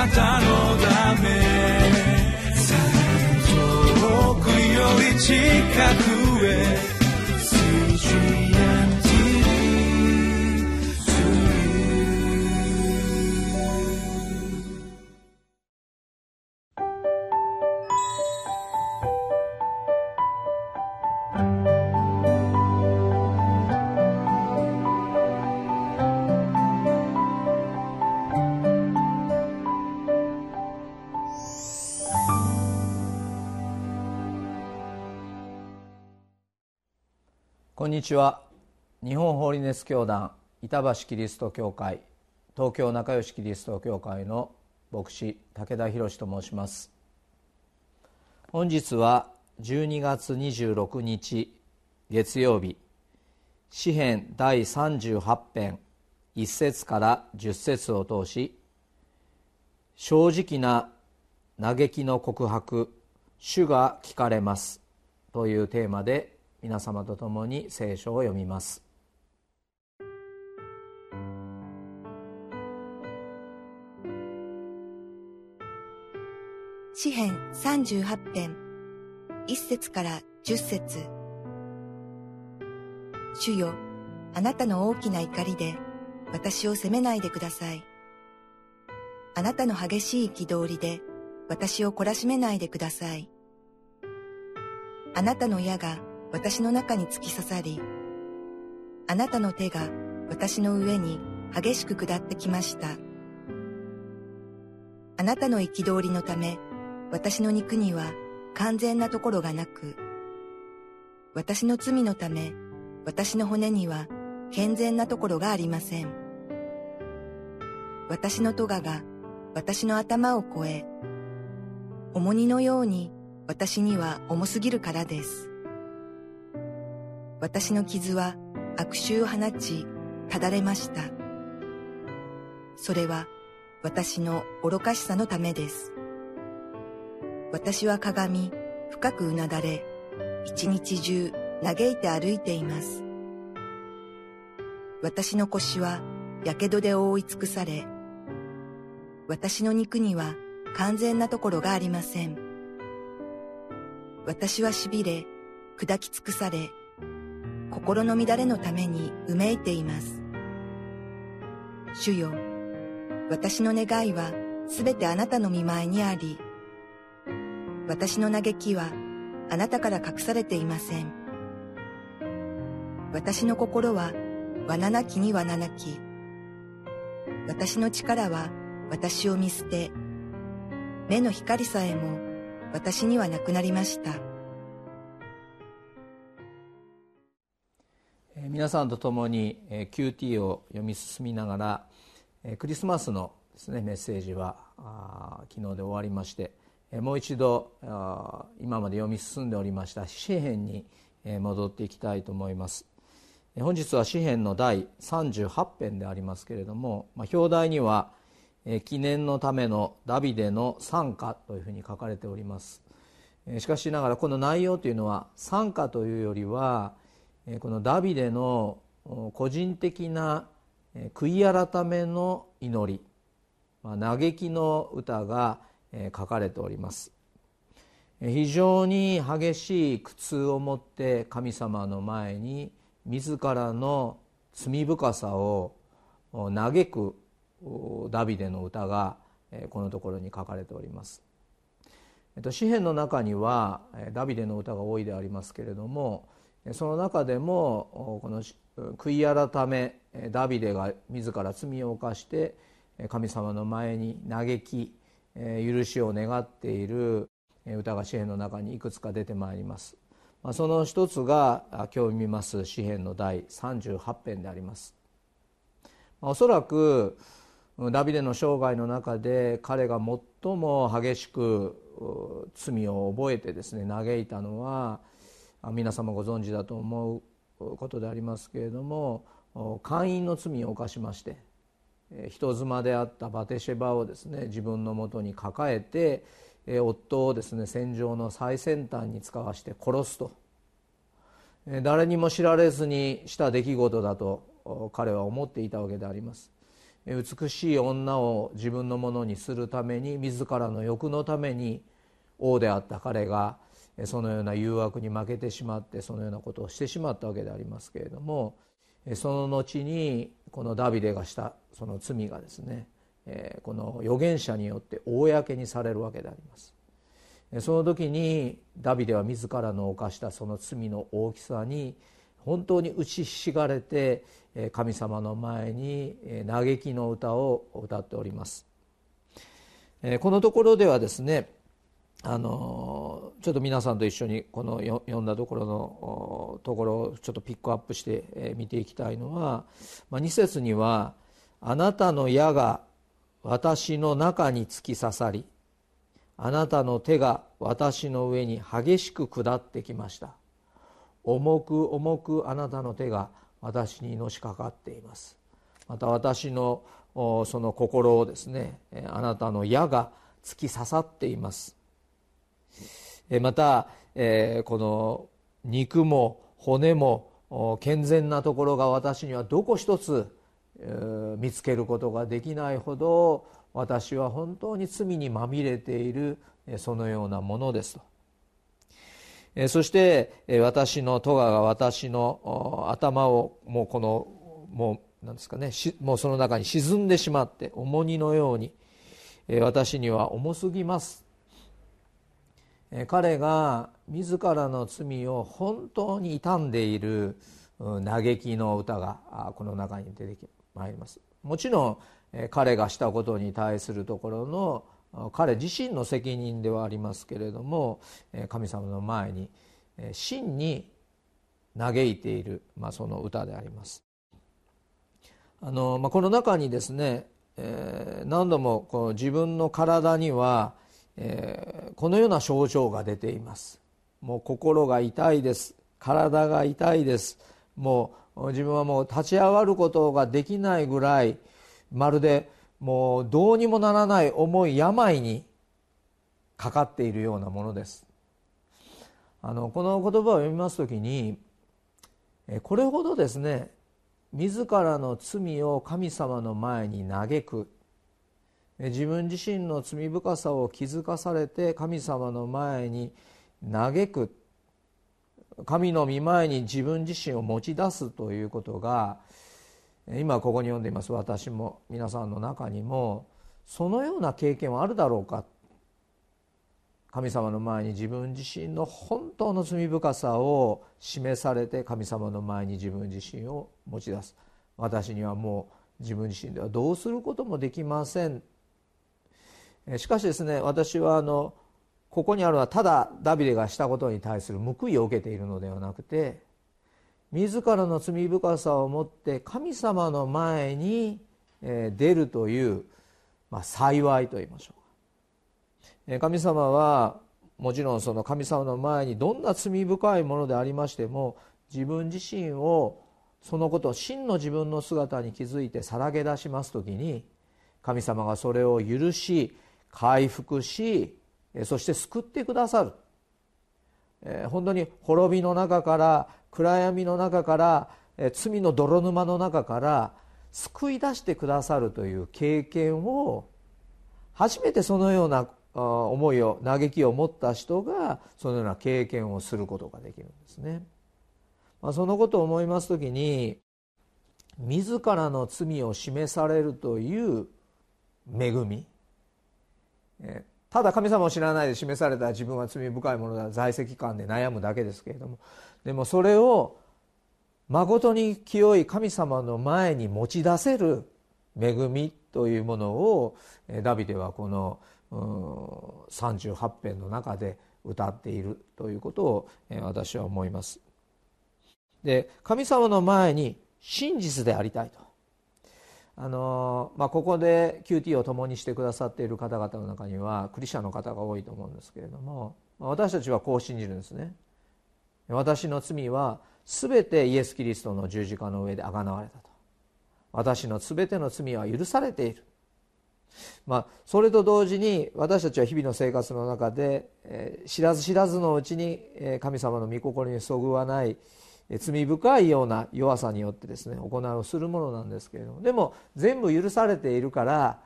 なたのため。遠くより近く。こんにちは。日本ホーリネス教団板橋キリスト教会東京仲良しキリスト教会の牧師武田博と申します。本日は12月26日月曜日。詩編第38編1節から10節を通し正直な嘆きの告白主が聞かれますというテーマで皆様と共に聖書を読みます。詩編38編。1節から10節。主よあなたの大きな怒りで私を責めないでください。あなたの激しい憤りで私を懲らしめないでください。あなたの矢が私の中に突き刺さり、あなたの手が私の上に激しく下ってきました。あなたの憤りのため、私の肉には完全なところがなく、私の罪のため、私の骨には健全なところがありません。私の咎が私の頭を越え、重荷のように私には重すぎるからです。私の傷は悪臭を放ち、ただれました。それは私の愚かしさのためです。私は鏡、深くうなだれ、一日中嘆いて歩いています。私の腰は火傷で覆い尽くされ、私の肉には完全なところがありません。私は痺れ、砕き尽くされ、心の乱れのためにうめいています。主よ、私の願いはすべてあなたの見前にあり、私の嘆きはあなたから隠されていません。私の心は罠なきに罠なき。私の力は私を見捨て、目の光さえも私にはなくなりました。皆さんと共に QT を読み進みながらクリスマスのですねメッセージは昨日で終わりましてもう一度今まで読み進んでおりました詩篇に戻っていきたいと思います。本日は詩篇の第38編でありますけれどもまあ表題には記念のためのダビデの賛歌というふうに書かれております。しかしながらこの内容というのは賛歌というよりはこのダビデの個人的な悔い改めの祈り嘆きの歌が書かれております。非常に激しい苦痛を持って神様の前に自らの罪深さを嘆くダビデの歌がこのところに書かれております。詩篇の中にはダビデの歌が多いでありますけれどもその中でもこの悔い改めダビデが自ら罪を犯して神様の前に嘆き許しを願っている歌が詩篇の中にいくつか出てまいります。その一つが今日見ます詩篇の第38編であります。おそらくダビデの生涯の中で彼が最も激しく罪を覚えてですね嘆いたのは皆様ご存知だと思うことでありますけれども姦淫の罪を犯しまして人妻であったバテシェバをですね自分のもとに抱えて夫をですね戦場の最先端に使わして殺すと。誰にも知られずにした出来事だと彼は思っていたわけであります。美しい女を自分のものにするために自らの欲のために王であった彼がそのような誘惑に負けてしまってそのようなことをしてしまったわけでありますけれどもその後にこのダビデがしたその罪がですねこの預言者によって公にされるわけであります。その時にダビデは自らの犯したその罪の大きさに本当に打ちひしがれて神様の前に嘆きの歌を歌っております。このところではですねあのちょっと皆さんと一緒にこの読んだところのところをちょっとピックアップして見ていきたいのは、まあ、2節には「あなたの矢が私の中に突き刺さりあなたの手が私の上に激しく下ってきました」重く重くあなたの手が私にのしかかっています。また私のその心をですねあなたの矢が突き刺さっています。またこの肉も骨も健全なところが私にはどこ一つ見つけることができないほど私は本当に罪にまみれているそのようなものですと。そして私の戸が私の頭をもうこのもうなんですかねもうその中に沈んでしまって重荷のように私には重すぎます。彼が自らの罪を本当に傷んでいる嘆きの歌がこの中に出てまいります。もちろん彼がしたことに対するところの彼自身の責任ではありますけれども神様の前に真に嘆いている、まあ、その歌であります。あの、まあ、この中にですね、えー、何度もこの自分の体には、えー、このような症状が出ています。もう心が痛いです。体が痛いです。もう自分はもう立ち上がることができないぐらいまるでもうどうにもならない重い病にかかっているようなものです。あのこの言葉を読みます時にこれほどですね自らの罪を神様の前に嘆く自分自身の罪深さを気づかされて神様の前に嘆く神の御前に自分自身を持ち出すということが今ここに読んでいます。私も皆さんの中にもそのような経験はあるだろうか。神様の前に自分自身の本当の罪深さを示されて神様の前に自分自身を持ち出す。私にはもう自分自身ではどうすることもできません。しかしですね私はあのここにあるのはただダビデがしたことに対する報いを受けているのではなくて自らの罪深さを持って神様の前に出るという、まあ、幸いと言いましょうか。神様はもちろんその神様の前にどんな罪深いものでありましても自分自身をそのことを真の自分の姿に気づいてさらけ出します時に神様がそれを許し回復しそして救ってくださる本当に滅びの中から暗闇の中から罪の泥沼の中から救い出してくださるという経験を初めてそのような思いを嘆きを持った人がそのような経験をすることができるんですね。まあ、そのことを思います時に自らの罪を示されるという恵みただ神様を知らないで示された自分は罪深いものだ在籍感で悩むだけですけれどもでもそれを誠に清い神様の前に持ち出せる恵みというものをダビデはこの38編の中で歌っているということを私は思います。で神様の前に真実でありたいとあのまあ、ここで QT を共にしてくださっている方々の中にはクリスチャンの方が多いと思うんですけれども私たちはこう信じるんですね。私の罪は全てイエス・キリストの十字架の上であがなわれたと。私の全ての罪は許されている。まあ、それと同時に私たちは日々の生活の中で、えー、知らず知らずのうちに、え、神様の御心にそぐわない、罪深いような弱さによってですね行いをするものなんですけれどもでも全部許されているから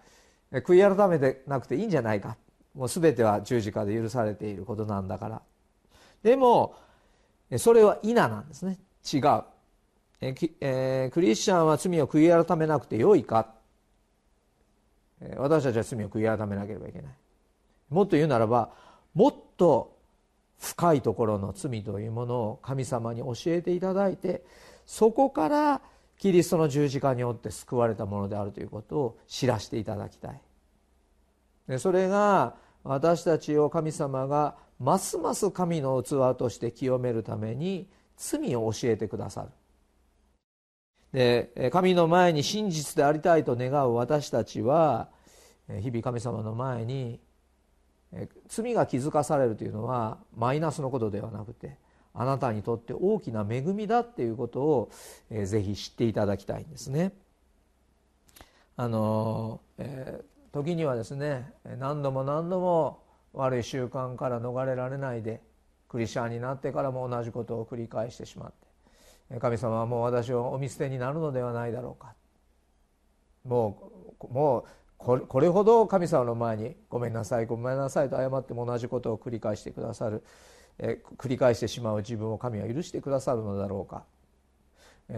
悔い改めてなくていいんじゃないか。もう全ては十字架で許されていることなんだから。でもそれは否なんですね。違う。ええー、クリスチャンは罪を悔い改めなくてよいか。私たちは罪を悔い改めなければいけない。もっと言うならばもっと深いところの罪というものを神様に教えていただいてそこからキリストの十字架によって救われたものであるということを知らせていただきたい。でそれが私たちを神様がますます神の器として清めるために罪を教えてくださる。で神の前に真実でありたいと願う私たちは日々神様の前に罪が気づかされるというのはマイナスのことではなくてあなたにとって大きな恵みだっていうことをぜひ知っていただきたいんですね。あの、え、時にはですね何度も何度も悪い習慣から逃れられないでクリスチャンになってからも同じことを繰り返してしまって神様はもう私をお見捨てになるのではないだろうかもうもうこれほど神様の前にごめんなさいごめんなさいと謝っても同じことを繰り返してくださる、繰り返してしまう自分を神は許してくださるのだろうか、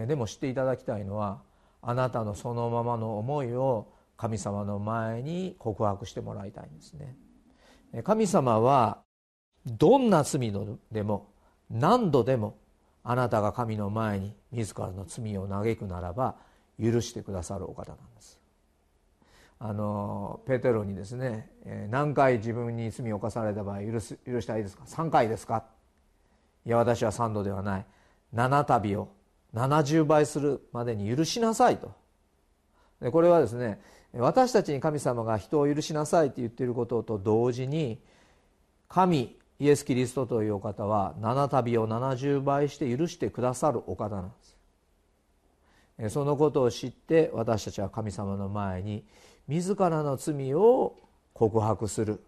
でも知っていただきたいのはあなたのそのままの思いを神様の前に告白してもらいたいんですね。神様はどんな罪でも何度でもあなたが神の前に自らの罪を嘆くならば許してくださるお方なんです。あのペテロにですね何回自分に罪を犯された場合許す許したらいいですか？3回ですか？いや私は3度ではない。7度を70倍するまでに許しなさいと。でこれはですね私たちに神様が人を許しなさいと言っていることと同時に神イエス・キリストというお方は7度を70倍して許してくださるお方なんです。そのことを知って私たちは神様の前に自らの罪を告白する。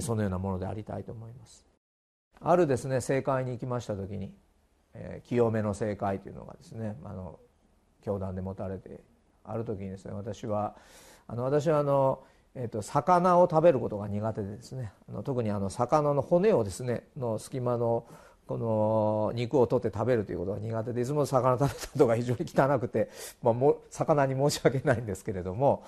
そのようなものでありたいと思います。あるですね政界に行きました時に、えー、清めの政界というのがですねあの教団で持たれてある時にですね私はあの私はあの、えーと、魚を食べることが苦手でですねあの特にあの魚の骨をですねの隙間のこの肉を取って食べるということが苦手でいつも魚食べたことが非常に汚くて、まあ、も魚に申し訳ないんですけれども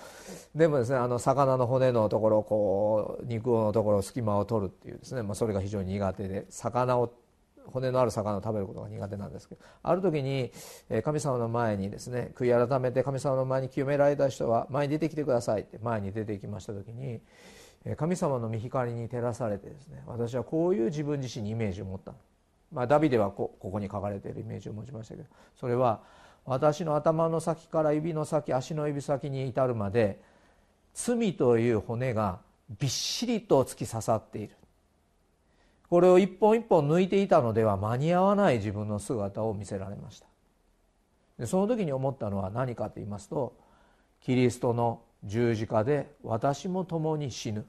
でもですねあの魚の骨のところこう肉のところ隙間を取るっていうですね、まあ、それが非常に苦手で魚を骨のある魚を食べることが苦手なんですけどある時に神様の前にですね悔い改めて神様の前に清められた人は前に出てきてくださいって前に出てきました時に神様の御光に照らされてですね私はこういう自分自身にイメージを持った。まあ、ダビデはここに書かれているイメージを持ちましたけどそれは私の頭の先から指の先足の指先に至るまで罪という骨がびっしりと突き刺さっている。これを一本一本抜いていたのでは間に合わない自分の姿を見せられました。でその時に思ったのは何かと言いますとキリストの十字架で私も共に死ぬ。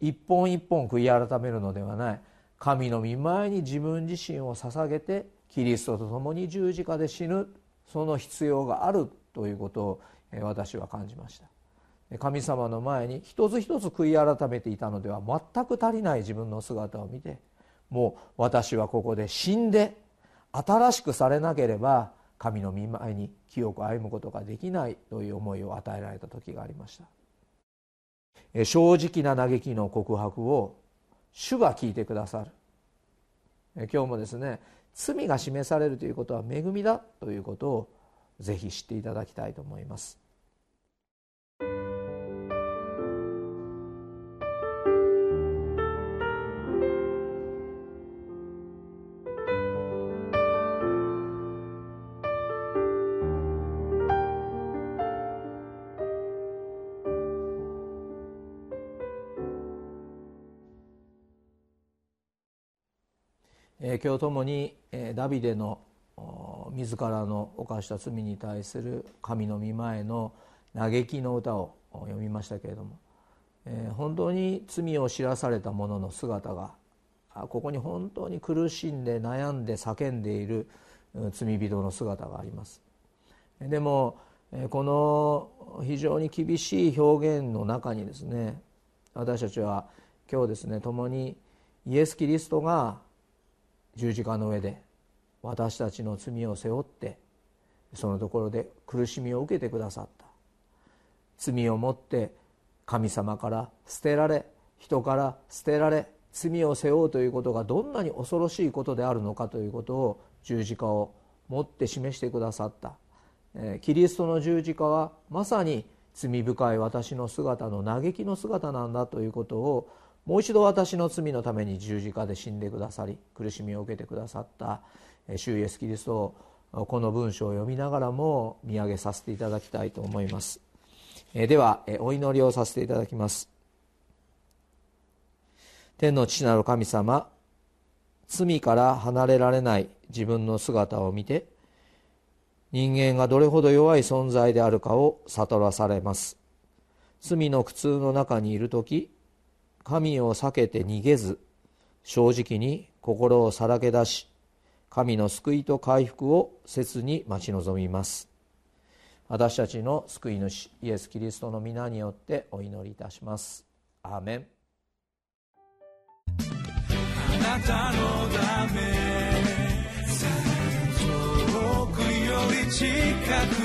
一本一本悔い改めるのではない。神の御前に自分自身を捧げてキリストと共に十字架で死ぬその必要があるということを私は感じました。神様の前に一つ一つ悔い改めていたのでは全く足りない自分の姿を見てもう私はここで死んで新しくされなければ神の御前に清く歩むことができないという思いを与えられた時がありました。正直な嘆きの告白を主が聞いてくださる。今日もですね罪が示されるということは恵みだということをぜひ知っていただきたいと思います。今日ともにダビデの自らの犯した罪に対する神の御前の嘆きの歌を読みましたけれども本当に罪を知らされた者の姿がここに本当に苦しんで悩んで叫んでいる罪人の姿があります。でもこの非常に厳しい表現の中にですね私たちは今日ですね共にイエス・キリストが十字架の上で私たちの罪を背負ってそのところで苦しみを受けてくださった。罪を持って神様から捨てられ人から捨てられ罪を背負うということがどんなに恐ろしいことであるのかということを十字架を持って示してくださった。キリストの十字架はまさに罪深い私の姿の嘆きの姿なんだということをもう一度私の罪のために十字架で死んでくださり苦しみを受けてくださった主イエスキリストをこの文章を読みながらも見上げさせていただきたいと思います。ではお祈りをさせていただきます。天の父なる神様罪から離れられない自分の姿を見て人間がどれほど弱い存在であるかを悟らされます。罪の苦痛の中にいる時神を避けて逃げず正直に心をさらけ出し神の救いと回復を切に待ち望みます。私たちの救い主イエス・キリストの皆によってお祈りいたします。アーメン。あなたのため遠くより近く